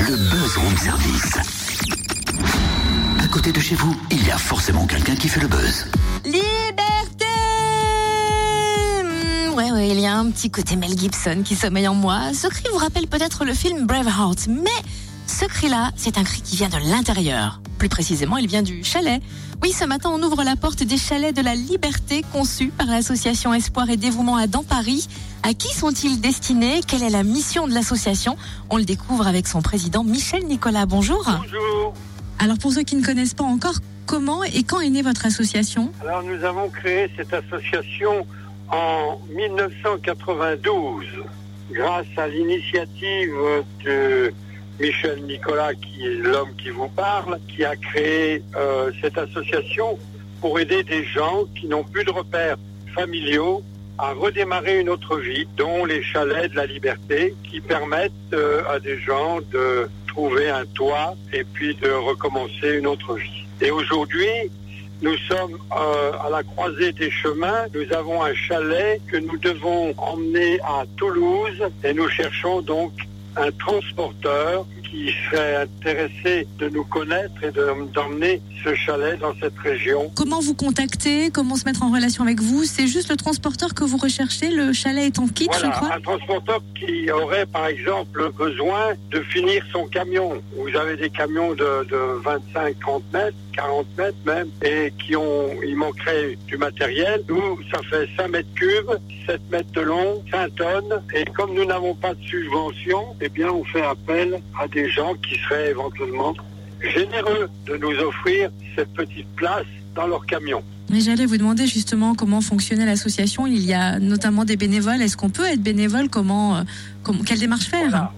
le buzz room service. À côté de chez vous, il y a forcément quelqu'un qui fait le buzz. Liberté Hmm, Ouais, ouais, il y a un petit côté Mel Gibson qui sommeille en moi. Ce cri vous rappelle peut-être le film Braveheart, mais ce cri-là, c'est un cri qui vient de l'intérieur. Plus précisément, il vient du chalet. Oui, ce matin, on ouvre la porte des chalets de la liberté conçus par l'association Espoir et Dévouement à Dans Paris. À qui sont-ils destinés? Quelle est la mission de l'association? On le découvre avec son président Michel Nicolas. Bonjour. Bonjour. Alors pour ceux qui ne connaissent pas encore, comment et quand est née votre association? Alors nous avons créé cette association en 1992 grâce à l'initiative de Michel Nicolas, qui est l'homme qui vous parle, qui a créé euh, cette association pour aider des gens qui n'ont plus de repères familiaux à redémarrer une autre vie, dont les chalets de la liberté, qui permettent euh, à des gens de trouver un toit et puis de recommencer une autre vie. Et aujourd'hui, nous sommes euh, à la croisée des chemins. Nous avons un chalet que nous devons emmener à Toulouse et nous cherchons donc un transporteur qui serait intéressé de nous connaître et de- d'emmener ce chalet dans cette région. Comment vous contacter? Comment se mettre en relation avec vous? C'est juste le transporteur que vous recherchez? Le chalet est en kit, je crois? un transporteur qui aurait par exemple besoin de finir son camion. Vous avez des camions de, de 25, 30 mètres, 40 mètres même, et qui ont, il manquerait du matériel. Nous, ça fait 5 mètres cubes, 7 mètres de long, 5 tonnes, et comme nous n'avons pas de subvention, eh bien on fait appel à des gens qui seraient éventuellement généreux de nous offrir cette petite place dans leur camion. Mais j'allais vous demander justement comment fonctionnait l'association. Il y a notamment des bénévoles. Est-ce qu'on peut être bénévole? Comment, euh, comment Quelle démarche faire? Voilà.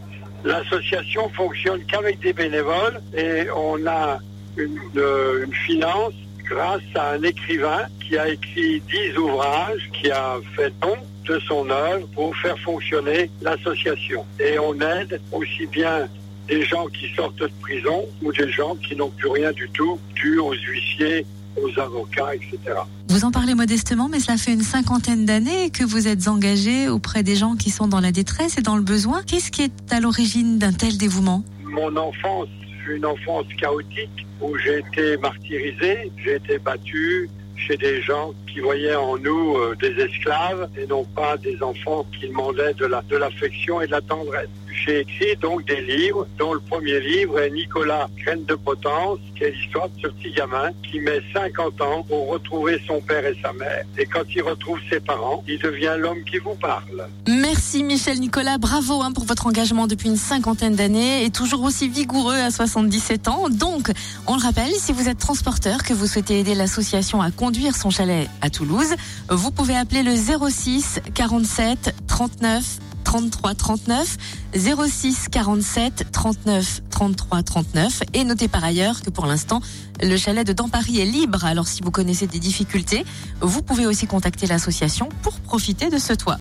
L'association fonctionne qu'avec des bénévoles et on a une, euh, une finance grâce à un écrivain qui a écrit 10 ouvrages, qui a fait don de son œuvre pour faire fonctionner l'association. Et on aide aussi bien des gens qui sortent de prison ou des gens qui n'ont plus rien du tout, dû aux huissiers, aux avocats, etc. Vous en parlez modestement, mais cela fait une cinquantaine d'années que vous êtes engagé auprès des gens qui sont dans la détresse et dans le besoin. Qu'est-ce qui est à l'origine d'un tel dévouement? Mon enfance fut une enfance chaotique où j'ai été martyrisé, j'ai été battu chez des gens qui voyaient en nous euh, des esclaves et non pas des enfants qui demandaient de l'affection et de la tendresse. J'ai écrit donc des livres, dont le premier livre est Nicolas Graine de Potence, qui est l'histoire de ce petit gamin qui met 50 ans pour retrouver son père et sa mère. Et quand il retrouve ses parents, il devient l'homme qui vous parle. Merci Michel Nicolas, bravo hein, pour votre engagement depuis une cinquantaine d'années et toujours aussi vigoureux à 77 ans. Donc, on le rappelle, si vous êtes transporteur, que vous souhaitez aider l'association à conduire son chalet à Toulouse, vous pouvez appeler le 06 47 39 33 39 06 47 39 33 39 et notez par ailleurs que pour l'instant le chalet de Dans Paris est libre alors si vous connaissez des difficultés vous pouvez aussi contacter l'association pour profiter de ce toit.